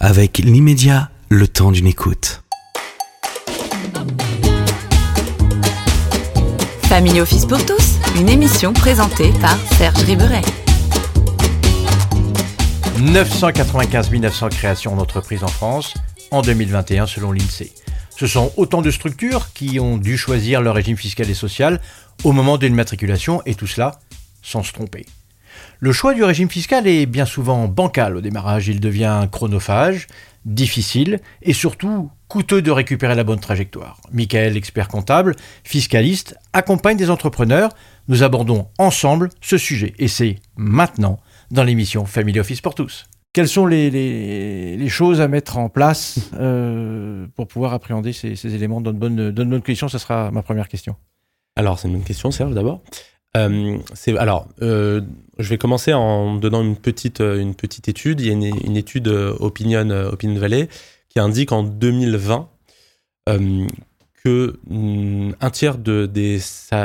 avec l'immédiat, le temps d'une écoute. Family Office pour tous, une émission présentée par Serge Riberet. 995 900 créations d'entreprises en France en 2021 selon l'INSEE. Ce sont autant de structures qui ont dû choisir leur régime fiscal et social au moment d'une matriculation et tout cela sans se tromper. Le choix du régime fiscal est bien souvent bancal au démarrage, il devient chronophage, difficile et surtout coûteux de récupérer la bonne trajectoire. Michael, expert comptable, fiscaliste, accompagne des entrepreneurs. Nous abordons ensemble ce sujet et c'est maintenant dans l'émission Family Office pour tous. Quelles sont les, choses à mettre en place euh, pour pouvoir appréhender ces, éléments? Dans de bonnes, bonnes conditions Ce sera ma première question. Alors, c'est une bonne question, Serge, d'abord. Euh, alors, euh, je vais commencer en donnant une petite, une petite étude. Il y a une, étude Opinion, Opinion Valley qui indique en 2020 que mm, un tiers de, des,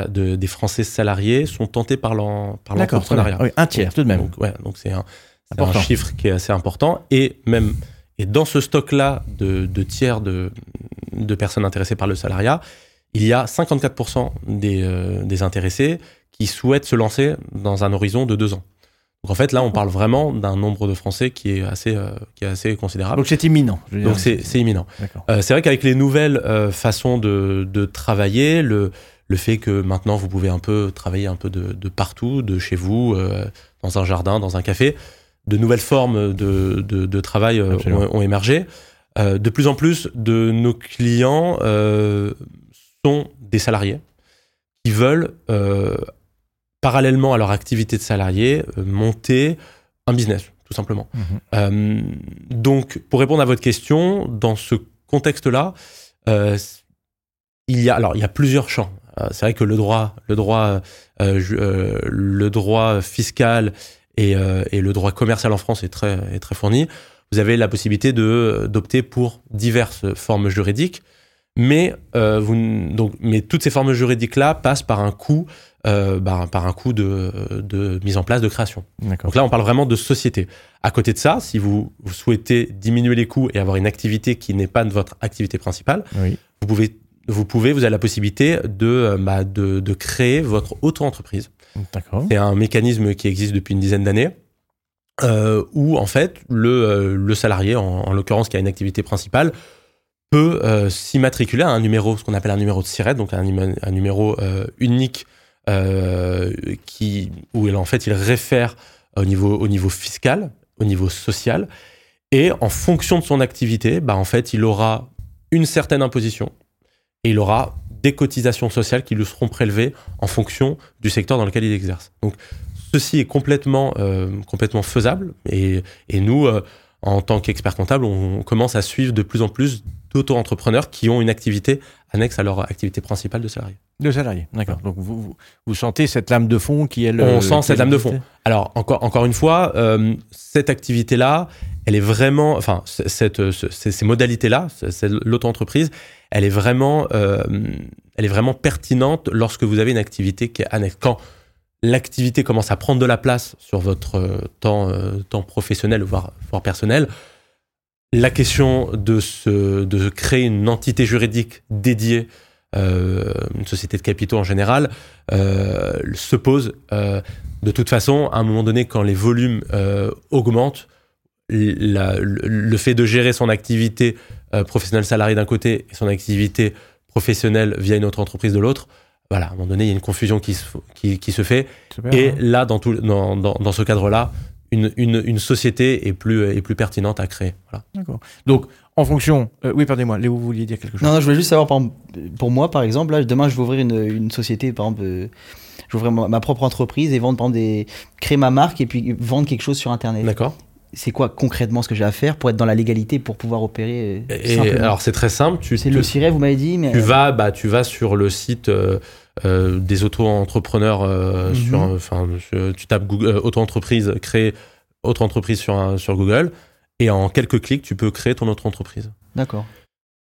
des Français salariés sont tentés par l'entrepreneuriat. Oui, un tiers, tout de même. Donc, ouais, donc c'est un, un, chiffre qui est assez important. Et même et dans ce stock-là de, de, tiers de, de, personnes intéressées par le salariat, il y a 54% des, euh, des intéressés qui souhaitent se lancer dans un horizon de deux ans. Donc en fait, là, on parle vraiment d'un nombre de Français qui est assez, euh, qui est assez considérable. Donc c'est imminent. Donc c'est imminent. Euh, c'est vrai qu'avec les nouvelles euh, façons de, de, travailler, le, le fait que maintenant vous pouvez un peu travailler un peu de, de partout, de chez vous, dans un jardin, dans un café, de nouvelles formes de, de travail ont, ont, émergé. de plus en plus de nos clients sont des salariés qui veulent parallèlement à leur activité de salarié, euh, monter un business, tout simplement. Mhm. Euh, donc, pour répondre à votre question, dans ce contexte-là, euh, il y a alors il y a plusieurs champs. c'est vrai que le droit, le droit, le droit fiscal et, et, le droit commercial en France est très est très fourni. Vous avez la possibilité de d'opter pour diverses formes juridiques, mais vous donc mais toutes ces formes juridiques là passent par un coût euh, bah, par un coût de, de, mise en place de création. Donc là, on parle vraiment de société. À côté de ça, si vous, souhaitez diminuer les coûts et avoir une activité qui n'est pas de votre activité principale, vous pouvez vous pouvez, vous avez la possibilité de, euh, bah, de, de, créer votre auto-entreprise. C'est un mécanisme qui existe depuis une dizaine d'années, euh, où en fait le, euh, le salarié, en, l'occurrence qui a une activité principale, peut euh, s'immatriculer à un numéro, ce qu'on appelle un numéro de SIRET, donc un, un numéro unique qui, où en fait il réfère au niveau, au niveau fiscal, au niveau social, et en fonction de son activité, bah, en fait il aura une certaine imposition et il aura des cotisations sociales qui lui seront prélevées en fonction du secteur dans lequel il exerce. Donc ceci est complètement, euh, complètement faisable et, et nous, euh, en tant qu'experts comptables, on commence à suivre de plus en plus d'auto-entrepreneurs qui ont une activité annexe à leur activité principale de salarié. De salarié, d'accord. Donc vous, vous, sentez cette lame de fond qui est le. On sent cette lame de fond. Alors encore, encore une fois, euh, cette activité-là, elle est vraiment, enfin cette, ces modalités-là, l'auto-entreprise, elle est vraiment, euh, elle est vraiment pertinente lorsque vous avez une activité qui est annexe. Quand l'activité commence à prendre de la place sur votre euh, temps, temps professionnel voire, voire personnel, la question de, se, de créer une entité juridique dédiée, euh, une société de capitaux en général, euh, se pose. Euh, de toute façon, à un moment donné, quand les volumes augmentent, le fait de gérer son activité professionnelle salariée d'un côté et son activité professionnelle via une autre entreprise de l'autre, voilà, à un moment donné, il y a une confusion qui se, qui, qui se fait. et hein. là, dans, tout, dans, dans, dans ce cadre-là, une, société est plus, est plus pertinente à créer. Voilà. D'accord. Donc, en fonction. Euh, oui, pardonnez-moi, Léo, vous vouliez dire quelque chose Non, non, je voulais juste savoir, pour moi, par exemple, là, demain, je vais ouvrir une, société, par exemple, euh, je vais ouvrir ma, propre entreprise et vendre, par exemple, des, créer ma marque et puis vendre quelque chose sur Internet. D'accord. C'est quoi concrètement ce que j'ai à faire pour être dans la légalité, pour pouvoir opérer euh, et, Alors, c'est très simple. Tu, c'est le ciré, vous m'avez dit. Mais... Tu, vas, bah, tu vas sur le site. Euh, des auto-entrepreneurs euh, mhm. sur, enfin, tu tapes Google, euh, auto-entreprise, créer auto-entreprise sur, sur Google, et en quelques clics, tu peux créer ton auto-entreprise. D'accord.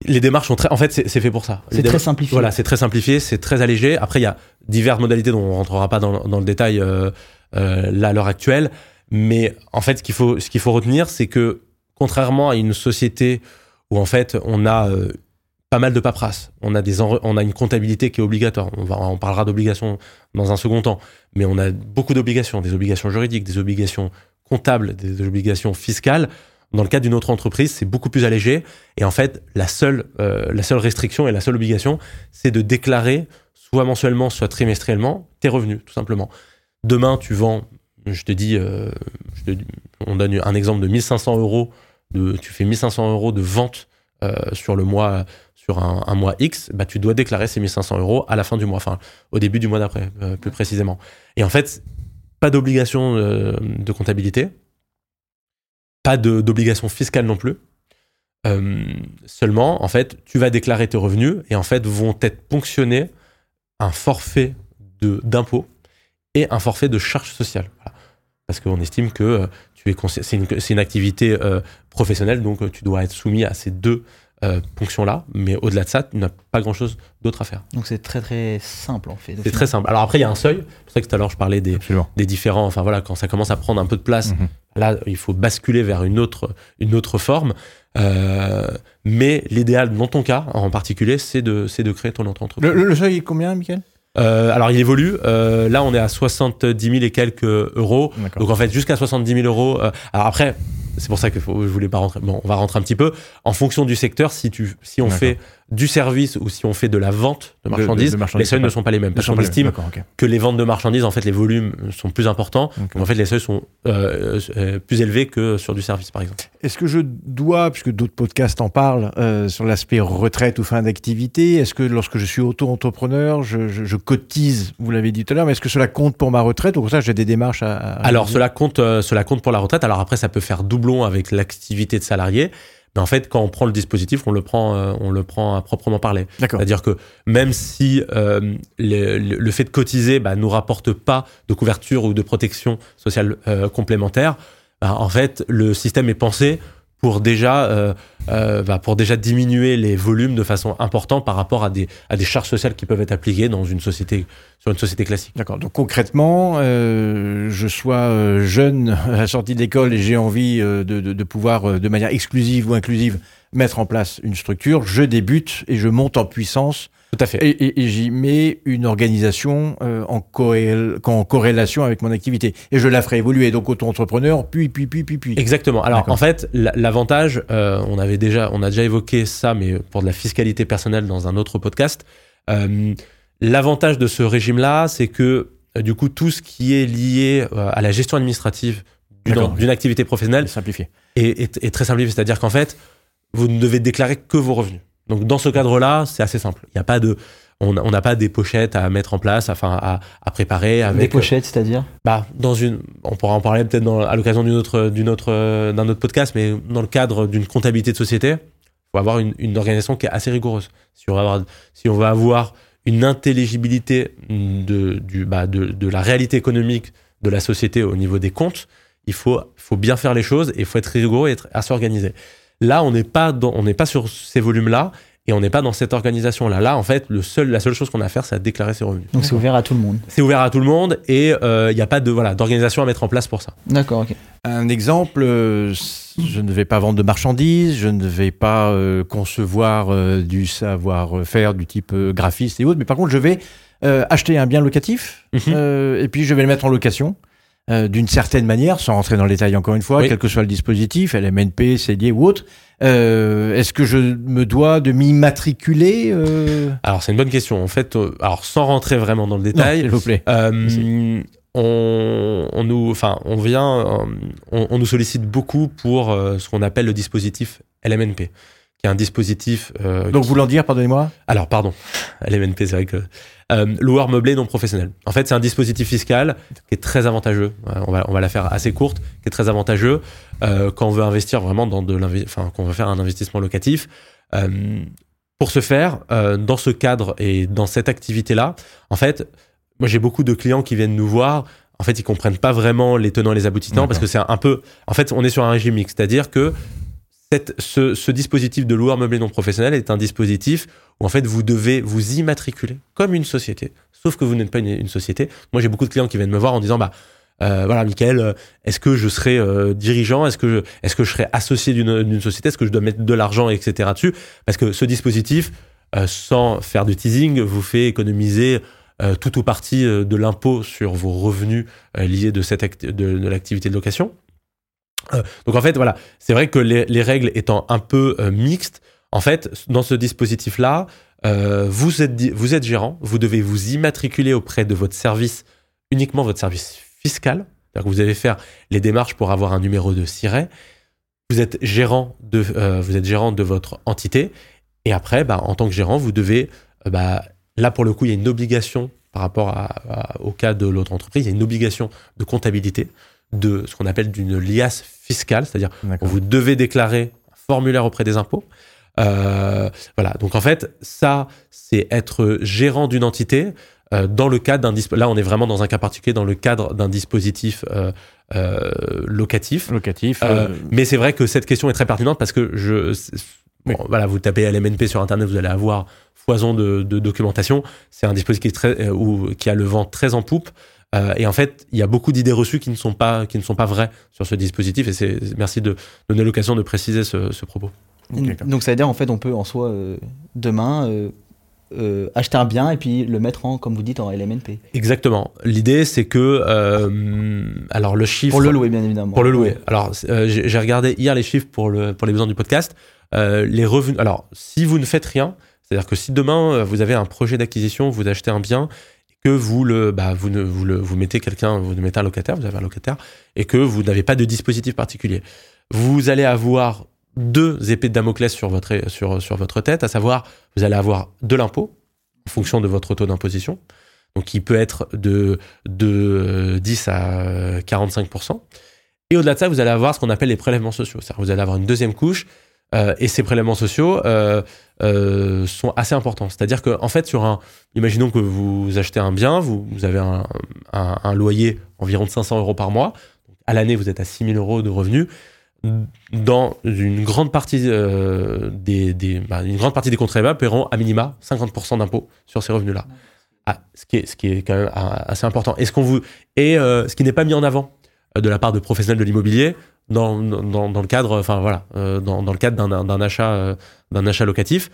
Les démarches sont très. En fait, c'est fait pour ça. C'est très simplifié. Voilà, c'est très simplifié, c'est très allégé. Après, il y a diverses modalités dont on rentrera pas dans, dans le détail là à l'heure actuelle. Mais en fait, ce qu'il faut, ce qu'il faut retenir, c'est que contrairement à une société où en fait on a euh, pas mal de paperasse, on a, des on a une comptabilité qui est obligatoire. On, va, on parlera d'obligations dans un second temps, mais on a beaucoup d'obligations, des obligations juridiques, des obligations comptables, des obligations fiscales. Dans le cas d'une autre entreprise, c'est beaucoup plus allégé. Et en fait, la seule, euh, la seule restriction et la seule obligation, c'est de déclarer, soit mensuellement, soit trimestriellement, tes revenus, tout simplement. Demain, tu vends, je te dis, euh, on donne un exemple de 1500 euros, de, tu fais 1500 euros de vente euh, sur le mois, sur un, mois X, bah, tu dois déclarer ces 1500 euros à la fin du mois, au début du mois d'après, plus précisément. Et en fait, pas d'obligation de comptabilité pas d'obligation fiscale non plus. Euh, seulement, en fait, tu vas déclarer tes revenus et en fait vont être ponctionnés un forfait d'impôt et un forfait de charges sociales. Parce qu'on estime que euh, c'est une, activité euh, professionnelle, donc tu dois être soumis à ces deux euh, ponction-là, mais au-delà de ça, tu n'as pas grand-chose d'autre à faire. Donc c'est très très simple en fait. C'est très simple. Alors après, il y a un seuil. C'est pour ça que tout à l'heure, je parlais des, des différents. Enfin voilà, quand ça commence à prendre un peu de place, mhm. là, il faut basculer vers une autre, une autre forme. Euh, mais l'idéal, dans ton cas en particulier, c'est de, de créer ton entreprise. Le, le seuil est combien, Michael? Euh, alors il évolue. Euh, là, on est à 70 000 et quelques euros. Donc en fait, jusqu'à 70 000 euros. Euh, alors après, c'est pour ça que je voulais pas rentrer. Bon, on va rentrer un petit peu. En fonction du secteur, si tu, si on fait du service ou si on fait de la vente de marchandises, les seuils ne sont pas les mêmes. Parce qu'on estime que les ventes de marchandises, en fait, les volumes sont plus importants. en fait, les seuils sont euh, euh, plus élevés que sur du service, par exemple. Est-ce que je dois, puisque d'autres podcasts en parlent, euh, sur l'aspect retraite ou fin d'activité, est-ce que lorsque je suis auto-entrepreneur, je, cotise, vous l'avez dit tout à l'heure, mais est-ce que cela compte pour ma retraite ou pour ça j'ai des démarches à... Alors, cela compte, cela compte pour la retraite. Alors après, ça peut faire doublon avec l'activité de salarié. Mais en fait, quand on prend le dispositif, on le prend, euh, on le prend à proprement parler. C'est-à-dire que même si euh, le, fait de cotiser bah, nous rapporte pas de couverture ou de protection sociale euh, complémentaire, bah, en fait, le système est pensé pour déjà, euh, bah, pour déjà diminuer les volumes de façon importante par rapport à des, à des charges sociales qui peuvent être appliquées dans une société, sur une société classique. D'accord. Donc concrètement, euh, je sois euh, jeune à la sortie de l'école et j'ai envie euh, de, de, pouvoir, de manière exclusive ou inclusive, mettre en place une structure, je débute et je monte en puissance tout à fait. Et, j'y mets une organisation euh, en, en, corrélation avec mon activité. Et je la ferai évoluer. Donc auto-entrepreneur, puis, puis, puis, puis, puis. Exactement. Alors en fait, l'avantage, euh, on avait déjà, on a déjà évoqué ça, mais pour de la fiscalité personnelle dans un autre podcast. Euh, l'avantage de ce régime-là, c'est que du coup, tout ce qui est lié à la gestion administrative d'une activité professionnelle simplifié. Est, est, est très simplifié. C'est-à-dire qu'en fait, vous ne devez déclarer que vos revenus. Donc dans ce cadre-là, c'est assez simple. Il n'y a pas de, on n'a pas des pochettes à mettre en place, enfin à, à préparer. Avec, des pochettes, c'est-à-dire? Bah dans une, on pourra en parler peut-être à l'occasion d'une autre, d'une autre, d'un autre podcast, mais dans le cadre d'une comptabilité de société, il faut avoir une, une, organisation qui est assez rigoureuse. Si on va avoir, si on va avoir une intelligibilité de, du, bah, de, de la réalité économique de la société au niveau des comptes, il faut, faut bien faire les choses et il faut être rigoureux et être assez organisé. Là, on n'est pas on n'est pas sur ces volumes-là et on n'est pas dans cette organisation-là. Là, en fait, le seul, la seule chose qu'on a à faire, c'est à déclarer ses revenus. Donc c'est ouvert à tout le monde. C'est ouvert à tout le monde et il euh, n'y a pas de voilà d'organisation à mettre en place pour ça. D'accord. ok. Un exemple, euh, je ne vais pas vendre de marchandises, je ne vais pas euh, concevoir du savoir-faire du type graphiste et autres, mais par contre, je vais acheter un bien locatif mhm. et puis je vais le mettre en location. Euh, d'une certaine manière, sans rentrer dans le détail encore une fois, quel que soit le dispositif, LMNP, CDI ou autre. Euh, Est-ce que je me dois de m'immatriculer euh... Alors c'est une bonne question. En fait, euh, alors sans rentrer vraiment dans le détail, s'il vous plaît. Euh, on, on, nous, enfin, on vient, on, on, nous sollicite beaucoup pour ce qu'on appelle le dispositif LMNP qui est un dispositif. Euh, Donc, voulant dire, pardonnez-moi Alors, pardon, LMNP, c'est vrai que. Euh, loueur meublé non professionnel. En fait, c'est un dispositif fiscal qui est très avantageux. On va, on va la faire assez courte, qui est très avantageux euh, quand on veut investir vraiment dans de enfin, quand on veut faire un investissement locatif. Euh, pour ce faire, dans ce cadre et dans cette activité-là, en fait, moi j'ai beaucoup de clients qui viennent nous voir. En fait, ils comprennent pas vraiment les tenants et les aboutissants parce que c'est un peu. En fait, on est sur un régime mixte, c'est-à-dire que ce, dispositif de loueur meublé non professionnel est un dispositif où en fait vous devez vous immatriculer comme une société, sauf que vous n'êtes pas une, société. Moi j'ai beaucoup de clients qui viennent me voir en disant bah voilà, Michael, est-ce que je serai dirigeant? Est-ce que je, serai associé d'une société? Est-ce que je dois mettre de l'argent, etc. dessus? Parce que ce dispositif, sans faire de teasing, vous fait économiser tout ou partie de l'impôt sur vos revenus liés de cette de l'activité de location. Euh, donc en fait, voilà, c'est vrai que les, règles étant un peu euh, mixtes, en fait, dans ce dispositif-là, euh, vous, êtes, vous êtes gérant, vous devez vous immatriculer auprès de votre service, uniquement votre service fiscal. Que vous allez faire les démarches pour avoir un numéro de SIRET. Vous êtes gérant de, vous êtes gérant de votre entité. Et après, bah, en tant que gérant, vous devez, bah, là pour le coup, il y a une obligation par rapport au cas de l'autre entreprise, il y a une obligation de comptabilité de ce qu'on appelle d'une liasse fiscale, c'est-à-dire vous devez déclarer un formulaire auprès des impôts. Euh, voilà, donc en fait, ça, c'est être gérant d'une entité euh, dans le cadre d'un là, on est vraiment dans un cas particulier dans le cadre d'un dispositif euh, locatif. Locatif. mais c'est vrai que cette question est très pertinente parce que je, voilà, vous tapez LMNP sur internet, vous allez avoir foison de, documentation. C'est un dispositif qui, est très, ou, qui a le vent très en poupe. Euh, et en fait, il y a beaucoup d'idées reçues qui ne sont pas qui ne sont pas vraies sur ce dispositif. Et c'est merci de donner l'occasion de préciser ce, propos. Donc ça veut dire en fait on peut en soi euh, demain euh, acheter un bien et puis le mettre en comme vous dites en LMNP. Exactement. L'idée c'est que alors le chiffre pour le louer bien évidemment. Pour le louer. Alors j'ai regardé hier les chiffres pour le pour les besoins du podcast. les revenus. Alors si vous ne faites rien, c'est-à-dire que si demain vous avez un projet d'acquisition, vous achetez un bien que vous le, bah, vous ne, vous le, vous mettez quelqu'un, vous mettez un locataire, vous avez un locataire, et que vous n'avez pas de dispositif particulier. Vous allez avoir deux épées de Damoclès sur votre, sur, sur votre tête, à savoir, vous allez avoir de l'impôt, en fonction de votre taux d'imposition, donc qui peut être de, de 10 à 45%. Et au-delà de ça, vous allez avoir ce qu'on appelle les prélèvements sociaux. C'est-à-dire vous allez avoir une deuxième couche euh, et ces prélèvements sociaux euh, euh, sont assez importants. C'est-à-dire qu'en en fait, sur un, imaginons que vous achetez un bien, vous, avez un, loyer environ de 500 euros par mois. À l'année, vous êtes à 6 000 euros de revenus. Dans une grande partie des, des bah, une grande partie des contribuables paieront à minima 50% d'impôts sur ces revenus-là. Ah, ce qui est ce qui est quand même assez important. Et ce qu'on vous et ce qui n'est pas mis en avant de la part de professionnels de l'immobilier, dans, le cadre, enfin voilà, euh, dans, le cadre d'un achat, euh, d'un achat locatif.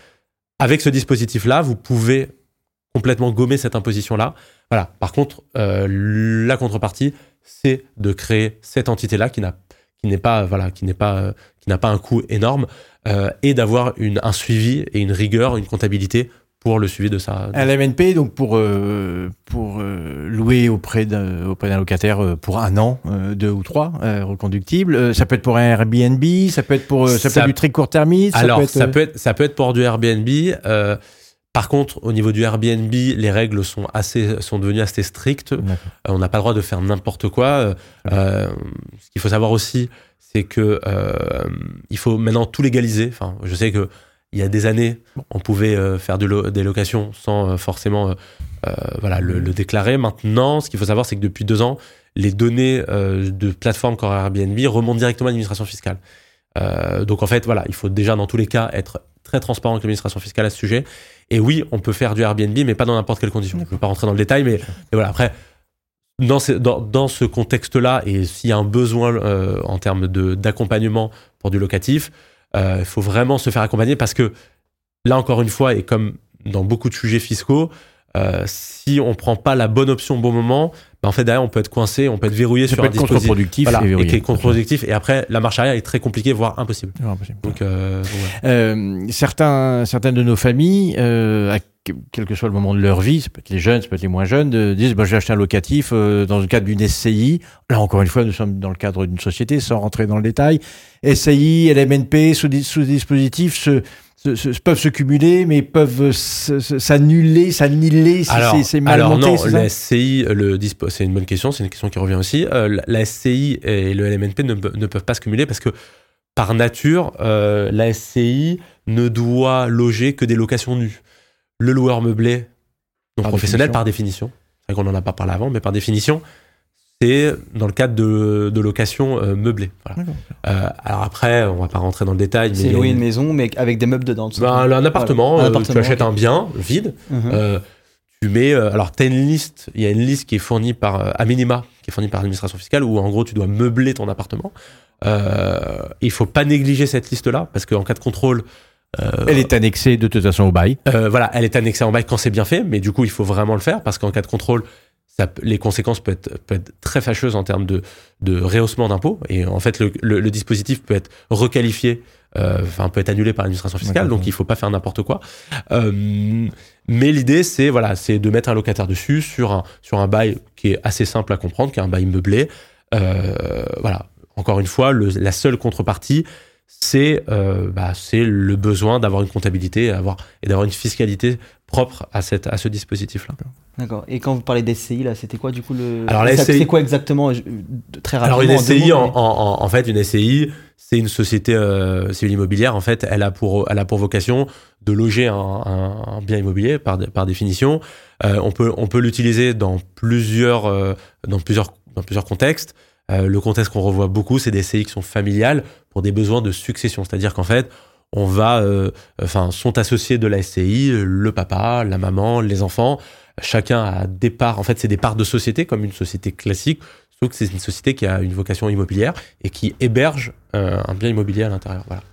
Avec ce dispositif-là, vous pouvez complètement gommer cette imposition-là. Voilà. Par contre, euh, la contrepartie, c'est de créer cette entité-là qui n'a qui n'est pas voilà qui n'est pas qui n'a pas un coût énorme et d'avoir un suivi et une rigueur, une comptabilité pour le suivi de ça. Un LMNP, donc pour, euh, pour euh, louer auprès d'un, auprès d'un locataire euh, pour un an, deux ou trois, reconductibles. ça peut être pour un Airbnb, ça peut être pour ça, peut être du très court termiste. Alors, ça peut être, ça peut être, pour du Airbnb. par contre, au niveau du Airbnb, les règles sont assez, sont devenues assez strictes. on n'a pas le droit de faire n'importe quoi. ce qu'il faut savoir aussi, c'est que il faut maintenant tout légaliser. Enfin, je sais que il y a des années, on pouvait euh, faire des locations sans euh, forcément euh, le, déclarer. Maintenant, ce qu'il faut savoir, c'est que depuis deux ans, les données de plateformes comme Airbnb remontent directement à l'administration fiscale. donc en fait, voilà, il faut déjà dans tous les cas être très transparent avec l'administration fiscale à ce sujet. Et oui, on peut faire du Airbnb, mais pas dans n'importe quelle condition. Je ne vais pas rentrer dans le détail, mais, voilà. Après, dans, ce contexte-là, et s'il y a un besoin en termes d'accompagnement pour du locatif, il euh, faut vraiment se faire accompagner parce que là encore une fois, et comme dans beaucoup de sujets fiscaux, euh, si on prend pas la bonne option au bon moment, ben en fait derrière on peut être coincé, on peut être verrouillé sur un dispositif contre-productif et, qui est contre-productif. Et après la marche arrière est très compliquée, voire impossible. Donc, euh, euh, certains, certaines de nos familles, quel que soit le moment de leur vie, ça peut être les jeunes, ça peut être les moins jeunes, disent bah, je vais acheter un locatif dans le cadre d'une SCI. Là encore une fois, nous sommes dans le cadre d'une société, sans rentrer dans le détail. SCI, LMNP, sous, sous dispositif se peuvent se cumuler, mais peuvent s'annuler, s'annihiler si c'est mal alors non, la SCI, le c'est une bonne question, c'est une question qui revient aussi. Euh, la SCI et le LMNP ne, ne, peuvent pas se cumuler parce que par nature, euh, la SCI ne doit loger que des locations nues. Le loueur meublé, donc professionnel par définition, c'est vrai qu'on n'en a pas parlé avant, mais par définition, dans le cadre de, de location euh, meublée. Euh, alors après, on va pas rentrer dans le détail. C'est louer une maison, mais avec des meubles dedans. Ben, un, appartement, un euh, tu achètes un bien vide. Mhm. tu mets, alors tu as une liste, il y a une liste qui est fournie par, à minima, qui est fournie par l'administration fiscale, où en gros tu dois meubler ton appartement. Il faut pas négliger cette liste-là, parce qu'en cas de contrôle, euh, elle est annexée de toute façon au bail. Euh, voilà, elle est annexée en bail quand c'est bien fait, mais du coup, il faut vraiment le faire parce qu'en cas de contrôle, ça, les conséquences peuvent être, peuvent être, très fâcheuses en termes de, de rehaussement d'impôts. Et en fait, le, le, dispositif peut être requalifié, euh, enfin, peut être annulé par l'administration fiscale, donc il faut pas faire n'importe quoi. Mais l'idée, c'est voilà, c'est de mettre un locataire dessus sur un, sur un bail qui est assez simple à comprendre, qui est un bail meublé. Voilà, encore une fois, le, la seule contrepartie, c'est euh, bah, le besoin d'avoir une comptabilité avoir, et d'avoir une fiscalité propre à, cette, à ce dispositif-là. D'accord. Et quand vous parlez d'SCI, là, c'était quoi du coup le. Alors, C'est quoi exactement Très rapidement. Alors, une SCI, en, en, en, fait, une SCI, c'est une société euh, civile immobilière. En fait, elle a pour, elle a pour vocation de loger un, un, bien immobilier par, par définition. Euh, on peut, on peut l'utiliser dans plusieurs, euh, dans plusieurs, dans plusieurs contextes. Euh, le contexte qu'on revoit beaucoup, c'est des SCI qui sont familiales pour des besoins de succession. C'est-à-dire qu'en fait, on va, euh, enfin, sont associés de la SCI le papa, la maman, les enfants. Chacun a des parts. En fait, c'est des parts de société comme une société classique. Sauf que c'est une société qui a une vocation immobilière et qui héberge euh, un bien immobilier à l'intérieur. Voilà.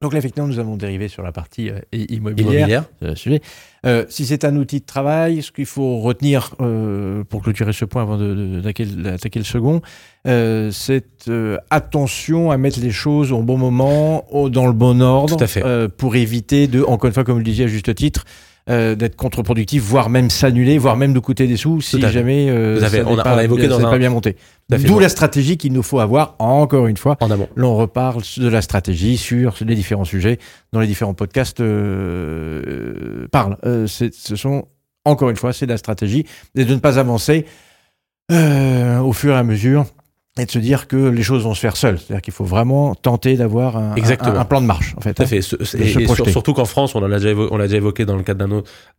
Donc là, effectivement, nous avons dérivé sur la partie euh, immobilière. Euh, si c'est un outil de travail, ce qu'il faut retenir euh, pour clôturer ce point avant d'attaquer le second, c'est attention à mettre les choses au bon moment, dans le bon ordre, pour éviter de, encore une fois, comme vous le disiez à juste titre, euh, d'être contre-productif, voire même s'annuler, voire même de coûter des sous si jamais euh, ça on, a, pas, évoqué dans pas bien monté. D'où la stratégie qu'il nous faut avoir, encore une fois. En amont. L'on reparle de la stratégie sur les différents sujets dont les différents podcasts euh, parlent. ce sont, encore une fois, c'est la stratégie et de ne pas avancer au fur et à mesure et de se dire que les choses vont se faire seules. C'est-à-dire qu'il faut vraiment tenter d'avoir un, un, plan de marche, en fait. Tout à fait. et, surtout qu'en France, on l'a déjà, évoqué, on l'a déjà évoqué dans le cadre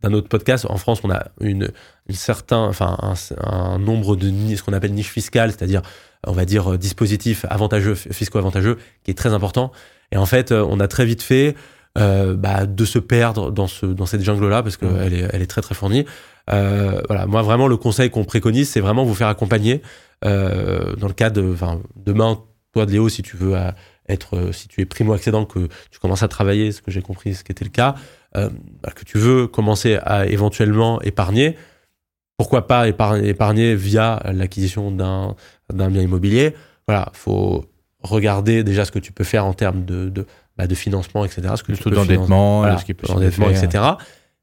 d'un autre, podcast. En France, on a une, une certain, enfin, un, nombre de ce qu'on appelle niche fiscale, c'est-à-dire, on va dire, dispositifs avantageux, fiscaux avantageux, qui est très important. Et en fait, on a très vite fait euh, bah, de se perdre dans, ce, dans cette jungle-là, parce qu'elle mmh. est, elle est très, très fournie. Euh, voilà. Moi, vraiment, le conseil qu'on préconise, c'est vraiment vous faire accompagner. Euh, dans le cas de, demain, toi, de Léo, si tu veux être, euh, si tu es primo-accédant, que tu commences à travailler, ce que j'ai compris, ce qui était le cas, euh, bah, que tu veux commencer à éventuellement épargner, pourquoi pas épargner, épargner via l'acquisition d'un, d'un bien immobilier Voilà, faut regarder déjà ce que tu peux faire en termes de, de, bah, de financement, etc. Ce que le taux d'endettement, voilà, ce qui peut etc.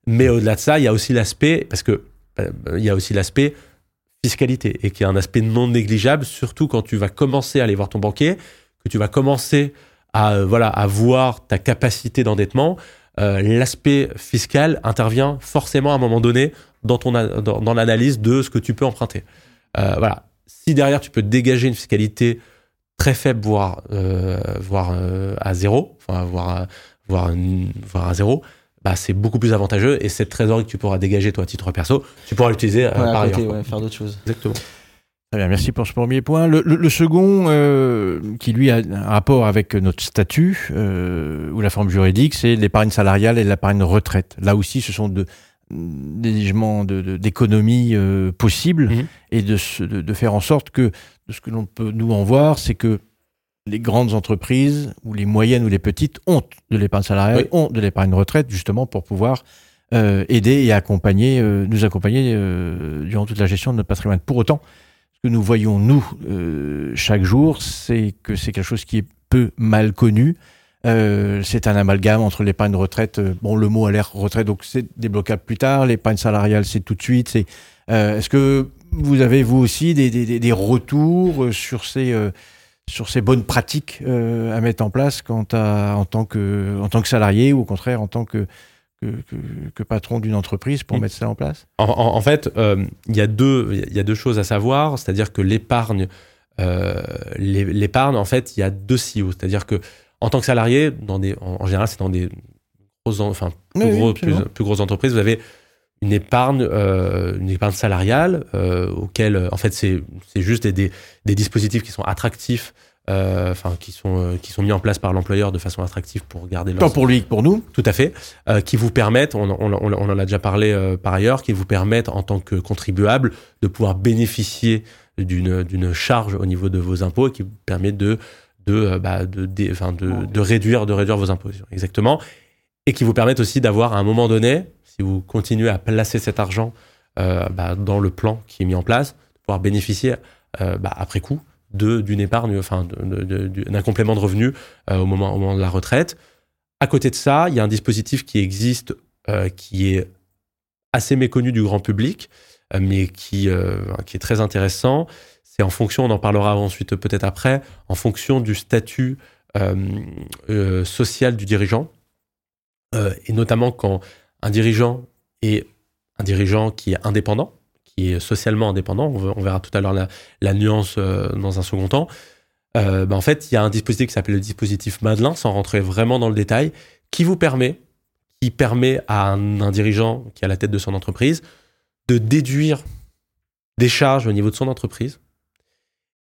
Mais au-delà de ça, il y a aussi l'aspect, parce que il y a aussi l'aspect fiscalité et qui est un aspect non négligeable, surtout quand tu vas commencer à aller voir ton banquier, que tu vas commencer à, euh, voilà, à voir ta capacité d'endettement. Euh, l'aspect fiscal intervient forcément à un moment donné dans, ton, dans, l'analyse de ce que tu peux emprunter. Euh, voilà. Si derrière tu peux dégager une fiscalité très faible, voire, voire à zéro, voire, voire à zéro, bah, c'est beaucoup plus avantageux et cette trésorerie que tu pourras dégager toi à titre perso, tu pourras l'utiliser euh, par ailleurs. faire d'autres choses. Exactement. Très bien, merci pour ce premier point. Le, second, euh, qui lui a un rapport avec notre statut euh, ou la forme juridique, c'est l'épargne salariale et l'épargne retraite. Là aussi, ce sont de, des éléments d'économie de, possibles mhm. et de, de, faire en sorte que ce que l'on peut nous en voir, c'est que les grandes entreprises, ou les moyennes ou les petites, ont de l'épargne salariale, ont de l'épargne retraite, justement pour pouvoir euh, aider et accompagner, euh, nous accompagner euh, durant toute la gestion de notre patrimoine. Pour autant, ce que nous voyons, nous, chaque jour, c'est que c'est quelque chose qui est peu mal connu. c'est un amalgame entre l'épargne retraite, bon, le mot a l'air retraite, donc c'est débloquable plus tard, l'épargne salariale, c'est tout de suite. C'est, est-ce que vous avez, vous aussi, des, des, des retours sur ces sur ces bonnes pratiques euh, à mettre en place quand en, tant que, en tant que salarié ou au contraire en tant que, que, patron d'une entreprise pour mettre ça en place? En, fait, euh, il y, a deux, y a deux choses à savoir, c'est-à-dire que l'épargne, euh, l'épargne, en fait, il y a deux CEO, c'est-à-dire que en tant que salarié, dans des, en, général, c'est dans des grosses, enfin, plus, plus, grosses entreprises, vous avez une épargne, une épargne salariale auquel, en fait, c'est juste des, des dispositifs qui sont attractifs, euh, enfin qui sont euh, qui sont mis en place par l'employeur de façon attractive pour garder tant pour lui que pour nous. Tout à fait. Euh, qui vous permettent on, on, on, en a déjà parlé par ailleurs qui vous permettent en tant que contribuable de pouvoir bénéficier d'une charge au niveau de vos impôts et qui vous permet de de, bah, de, de, de, réduire de réduire vos impôts exactement. Et qui vous permettent aussi d'avoir à un moment donné si vous continuez à placer cet argent bah, dans le plan qui est mis en place pouvoir bénéficier bah, après coup d'une épargne, enfin d'un complément de revenu euh, au, moment, au moment de la retraite. À côté de ça, il y a un dispositif qui existe, euh, qui est assez méconnu du grand public, euh, mais qui, qui est très intéressant. C'est en fonction, on en parlera ensuite peut-être après, en fonction du statut social du dirigeant, et notamment quand un dirigeant est un dirigeant qui est indépendant, qui est socialement indépendant. On, verra tout à l'heure la, nuance euh, dans un second temps. Euh, bah, en fait, il y a un dispositif qui s'appelle le dispositif Madelin, sans rentrer vraiment dans le détail, qui vous permet, qui permet à un, dirigeant qui est à la tête de son entreprise de déduire des charges au niveau de son entreprise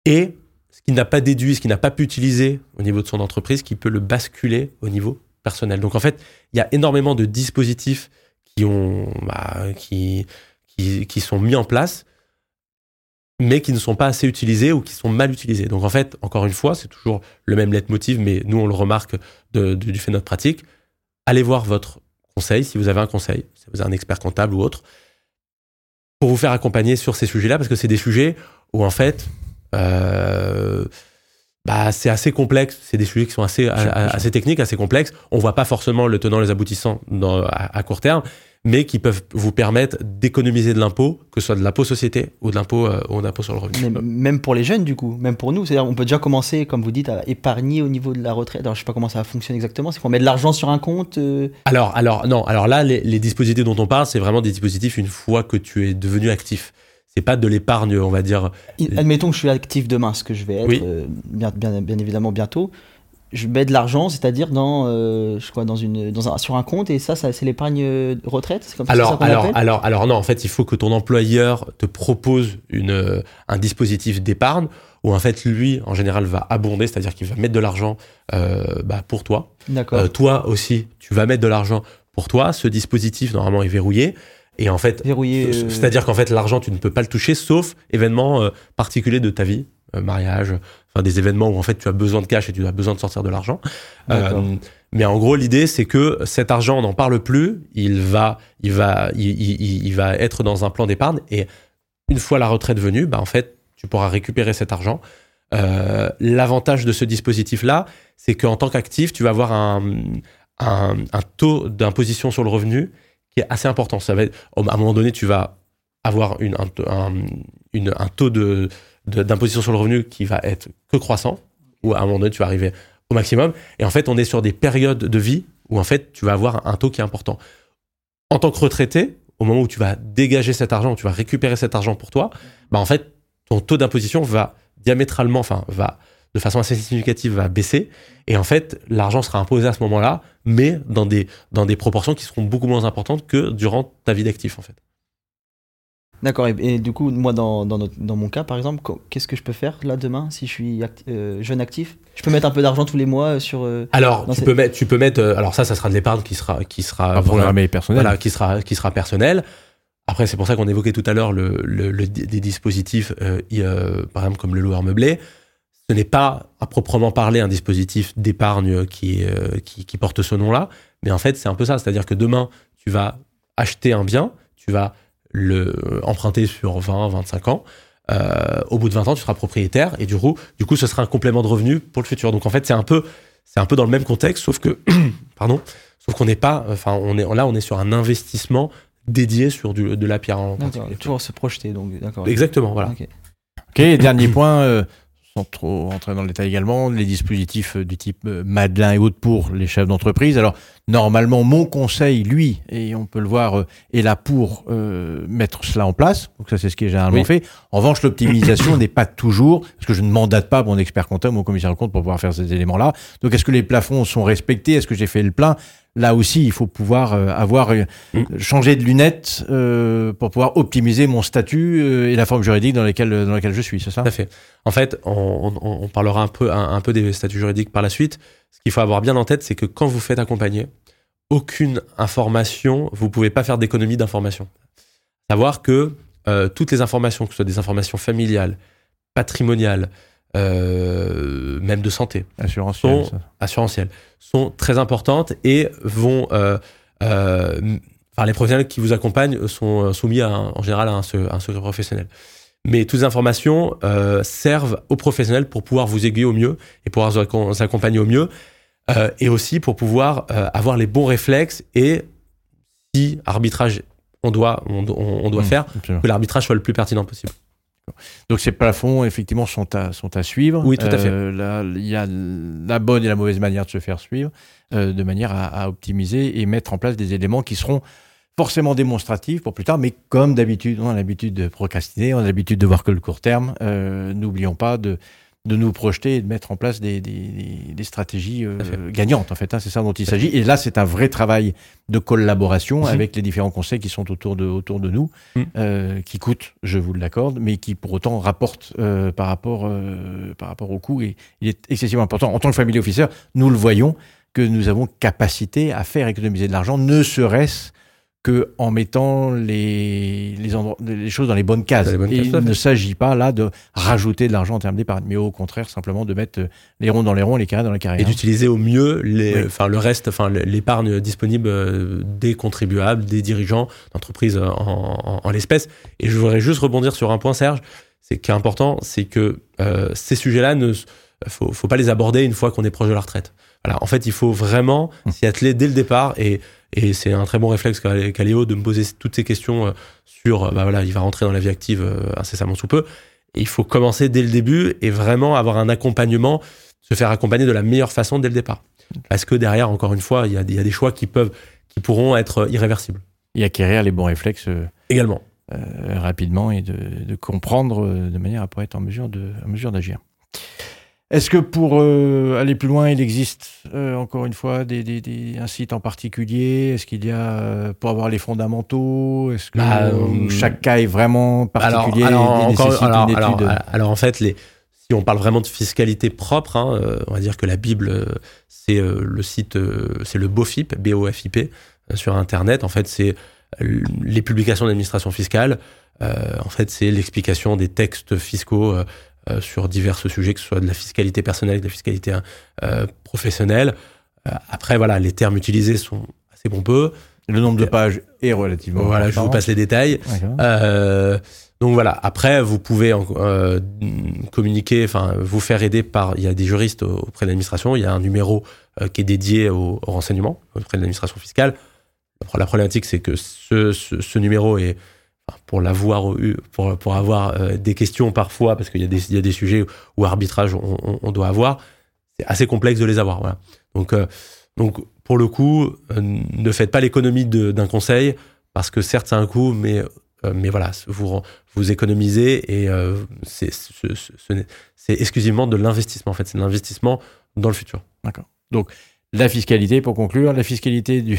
et ce qu'il n'a pas déduit, ce qu'il n'a pas pu utiliser au niveau de son entreprise, qui peut le basculer au niveau personnel. Donc en fait, il y a énormément de dispositifs qui ont, bah, qui, qui, sont mis en place, mais qui ne sont pas assez utilisés ou qui sont mal utilisés. Donc en fait, encore une fois, c'est toujours le même leitmotiv, mais nous on le remarque du fait de notre pratique. Allez voir votre conseil, si vous avez un conseil, si vous avez un expert comptable ou autre, pour vous faire accompagner sur ces sujets-là, parce que c'est des sujets où en fait, euh, bah, c'est assez complexe. C'est des sujets qui sont assez, assez techniques, assez complexes. On voit pas forcément le tenant, les aboutissants à, court terme, mais qui peuvent vous permettre d'économiser de l'impôt, que ce soit de l'impôt société ou de l'impôt euh, sur le revenu. même pour les jeunes, du coup, même pour nous, c'est-à-dire on peut déjà commencer, comme vous dites, à épargner au niveau de la retraite. Alors je sais pas comment ça fonctionne exactement. C'est qu'on met de l'argent sur un compte. Euh alors, alors non. Alors là, les, les dispositifs dont on parle, c'est vraiment des dispositifs une fois que tu es devenu actif c'est pas de l'épargne, on va dire. Admettons que je suis actif demain, ce que je vais être, euh, bien, bien, bien, évidemment bientôt. Je mets de l'argent, c'est-à-dire dans, euh, je crois, dans une, dans un, sur un compte, et ça, ça c'est l'épargne euh, retraite comme alors, ça, alors, alors, alors, non, en fait, il faut que ton employeur te propose une, un dispositif d'épargne où, en fait, lui, en général, va abonder, c'est-à-dire qu'il va mettre de l'argent bah, pour toi. D'accord. toi aussi, tu vas mettre de l'argent pour toi. Ce dispositif, normalement, est verrouillé. Et en fait, euh, c'est-à-dire qu'en fait, l'argent, tu ne peux pas le toucher, sauf événements euh, particuliers de ta vie, euh, mariage, enfin des événements où en fait tu as besoin de cash et tu as besoin de sortir de l'argent. mais en gros, l'idée, c'est que cet argent, on n'en parle plus, il va, il va, il, va être dans un plan d'épargne et une fois la retraite venue, bah en fait, tu pourras récupérer cet argent. L'avantage de ce dispositif-là, c'est qu'en tant qu'actif, tu vas avoir un, un, un taux d'imposition sur le revenu qui est assez important. Ça va à un moment donné, tu vas avoir une, un, un taux de, d'imposition sur le revenu qui va être que croissant, ou à un moment donné, tu vas arriver au maximum. Et en fait, on est sur des périodes de vie où en fait, tu vas avoir un taux qui est important. En tant que retraité, au moment où tu vas dégager cet argent, où tu vas récupérer cet argent pour toi, bah en fait, ton taux d'imposition va diamétralement, enfin, va de façon assez significative va baisser. Et en fait, l'argent sera imposé à ce moment-là, mais dans des, dans des proportions qui seront beaucoup moins importantes que durant ta vie d'actif, en fait. D'accord. Et, du coup, moi, dans, dans, dans, mon cas, par exemple, qu'est-ce que je peux faire là demain si je suis euh, jeune actif? Je peux mettre un peu d'argent tous les mois euh, sur. Euh, alors, tu peux mettre, tu peux mettre. alors ça, ça sera de l'épargne qui sera, qui sera programmée personnelle. Voilà, qui sera, qui sera personnelle. Après, c'est pour ça qu'on évoquait tout à l'heure le, le, des dispositifs, par exemple comme le loueur meublé ce n'est pas à proprement parler un dispositif d'épargne qui, euh, qui, qui, porte ce nom-là, mais en fait, c'est un peu ça. C'est-à-dire que demain, tu vas acheter un bien, tu vas le emprunter sur 20, 25 ans. Euh, au bout de 20 ans, tu seras propriétaire et du coup, du coup, ce sera un complément de revenu pour le futur. Donc en fait, c'est un peu, c'est un peu dans le même contexte, sauf que, pardon, sauf qu'on n'est pas, enfin, on est là, on est sur un investissement dédié sur du, de la pierre en Toujours se projeter, donc d'accord. Exactement, voilà. Ok, dernier point. Euh, sans trop rentrer dans le détail également, les dispositifs euh, du type euh, Madelin et autres pour les chefs d'entreprise. Alors, normalement, mon conseil, lui, et on peut le voir, euh, est là pour mettre cela en place. Donc ça, c'est ce qui est généralement fait. En revanche, l'optimisation n'est pas toujours, parce que je ne mandate pas mon expert comptable, mon commissaire de compte pour pouvoir faire ces éléments-là. Donc, est-ce que les plafonds sont respectés? Est-ce que j'ai fait le plein? Là aussi, il faut pouvoir euh, avoir euh, mm. changé de lunettes euh, pour pouvoir optimiser mon statut et la forme juridique dans laquelle dans laquelle je suis, c'est ça? Tout à fait. En fait, on, on, parlera un peu un, peu des statuts juridiques par la suite. Ce qu'il faut avoir bien en tête, c'est que quand vous faites accompagner, aucune information, vous pouvez pas faire d'économie d'information. Savoir que toutes les informations, que ce soit des informations familiales, patrimoniales, euh, même de santé, assurantielles, sont, assurantielles, sont très importantes et vont. Euh, euh, enfin, les professionnels qui vous accompagnent sont soumis en général à un, secret professionnel. Mais toutes les informations servent aux professionnels pour pouvoir vous aiguiller au mieux et pouvoir vous accompagner au mieux, et aussi pour pouvoir avoir les bons réflexes et si arbitrage on doit, on, doit mmh, faire, que l'arbitrage soit le plus pertinent possible. Donc ces plafonds, effectivement, sont à, sont à suivre. Oui, tout à fait. Euh, il y a la bonne et la mauvaise manière de se faire suivre, euh, de manière à, optimiser et mettre en place des éléments qui seront forcément démonstratifs pour plus tard, mais comme d'habitude, on a l'habitude de procrastiner, on a l'habitude de voir que le court terme. Euh, n'oublions pas de de nous projeter et de mettre en place des, des, des stratégies euh, gagnantes, en fait. Hein, c'est ça dont il s'agit. Et là, c'est un vrai travail de collaboration avec les différents conseils qui sont autour de, autour de nous, mm. euh, qui coûtent, je vous l'accorde, mais qui pour autant rapportent euh, par, rapport, par rapport au coût. Et il est excessivement important. En tant que family officer, nous le voyons, que nous avons capacité à faire économiser de l'argent, ne serait-ce que en mettant les, les, les, choses dans les bonnes cases. il ne s'agit pas là de rajouter de l'argent en termes d'épargne, mais au contraire simplement de mettre les ronds dans les ronds, les carrés dans les carrés. Et d'utiliser au mieux les, le reste, enfin l'épargne disponible euh, des contribuables, des dirigeants d'entreprises en, en, l'espèce. Et je voudrais juste rebondir sur un point, Serge, c'est qui est important, c'est que euh, ces sujets-là ne faut, faut pas les aborder une fois qu'on est proche de la retraite. Voilà, en fait, il faut vraiment hum. s'y atteler dès le départ et et c'est un très bon réflexe qu'a Léo de me poser toutes ces questions euh, sur, euh, bah voilà, il va rentrer dans la vie active euh, incessamment sous peu. Et il faut commencer dès le début et vraiment avoir un accompagnement, se faire accompagner de la meilleure façon dès le départ. Parce que derrière, encore une fois, il y a, des choix qui peuvent, qui pourront être irréversibles. Et acquérir les bons réflexes. Également. rapidement et de, comprendre de manière à pouvoir être en mesure d'agir. Est-ce que pour euh, aller plus loin, il existe euh, encore une fois des, un site en particulier? Est-ce qu'il y a euh, pour avoir les fondamentaux Est-ce que bah, chaque cas est vraiment particulier alors, alors, en fait, les, si on parle vraiment de fiscalité propre, hein, on va dire que la Bible, c'est le site, c'est le BOFIP, B-O-F-I-P, sur Internet. En fait, c'est les publications d'administration fiscale. en fait, c'est l'explication des textes fiscaux sur divers sujets, que ce soit de la fiscalité personnelle, de la fiscalité euh, professionnelle. Euh, après, voilà, les termes utilisés sont assez pompeux. Le nombre de pages est relativement. Voilà, je vous passe les détails. donc voilà. Après, vous pouvez communiquer, enfin, vous faire aider par. Il y a des juristes auprès de l'administration. Il y a un numéro qui est dédié au, renseignement auprès de l'administration fiscale. La problématique, c'est que ce, ce, numéro est pour l'avoir pour, pour avoir euh, des questions parfois, parce qu'il y, y a des sujets où arbitrage on, doit avoir, c'est assez complexe de les avoir. Voilà. Donc, euh, donc pour le coup, euh, ne faites pas l'économie d'un conseil, parce que certes c'est un coût, mais, mais voilà, vous, vous économisez et c'est exclusivement de l'investissement. En fait, c'est de l'investissement dans le futur. D'accord. Donc la fiscalité, pour conclure, la fiscalité du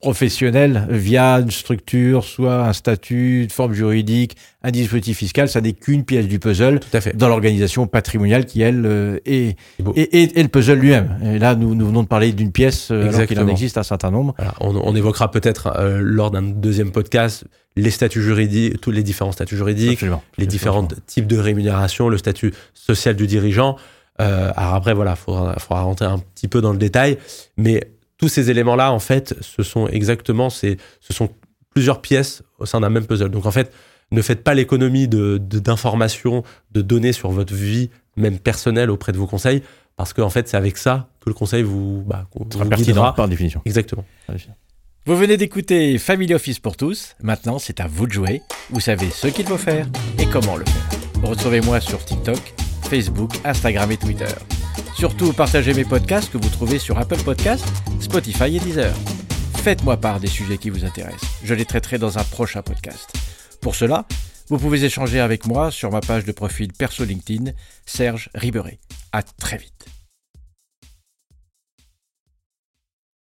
professionnel via une structure, soit un statut, une forme juridique, un dispositif fiscal, ça n'est qu'une pièce du puzzle Tout à fait. dans l'organisation patrimoniale qui, elle, euh, est, et, le puzzle lui-même. Et là, nous, nous venons de parler d'une pièce, euh, alors qu'il en existe un certain nombre. on, évoquera peut-être euh, lors d'un deuxième podcast les statuts juridiques, tous les différents statuts juridiques, les différents types de rémunération, le statut social du dirigeant. alors après, voilà, il faudra, faudra rentrer un petit peu dans le détail, mais tous ces éléments-là, en fait, ce sont exactement, ce sont plusieurs pièces au sein d'un même puzzle. Donc, en fait, ne faites pas l'économie de, d'informations, de, données sur votre vie, même personnelle, auprès de vos conseils, parce qu'en en fait, c'est avec ça que le conseil vous, bah, sera pertinent par définition. Exactement. Vous venez d'écouter Family Office pour tous. Maintenant, c'est à vous de jouer. Vous savez ce qu'il faut faire et comment le faire. Retrouvez-moi sur TikTok, Facebook, Instagram et Twitter. Surtout, partagez mes podcasts que vous trouvez sur Apple Podcasts, Spotify et Deezer. Faites-moi part des sujets qui vous intéressent. Je les traiterai dans un prochain podcast. Pour cela, vous pouvez échanger avec moi sur ma page de profil perso LinkedIn, Serge Riberet. À très vite.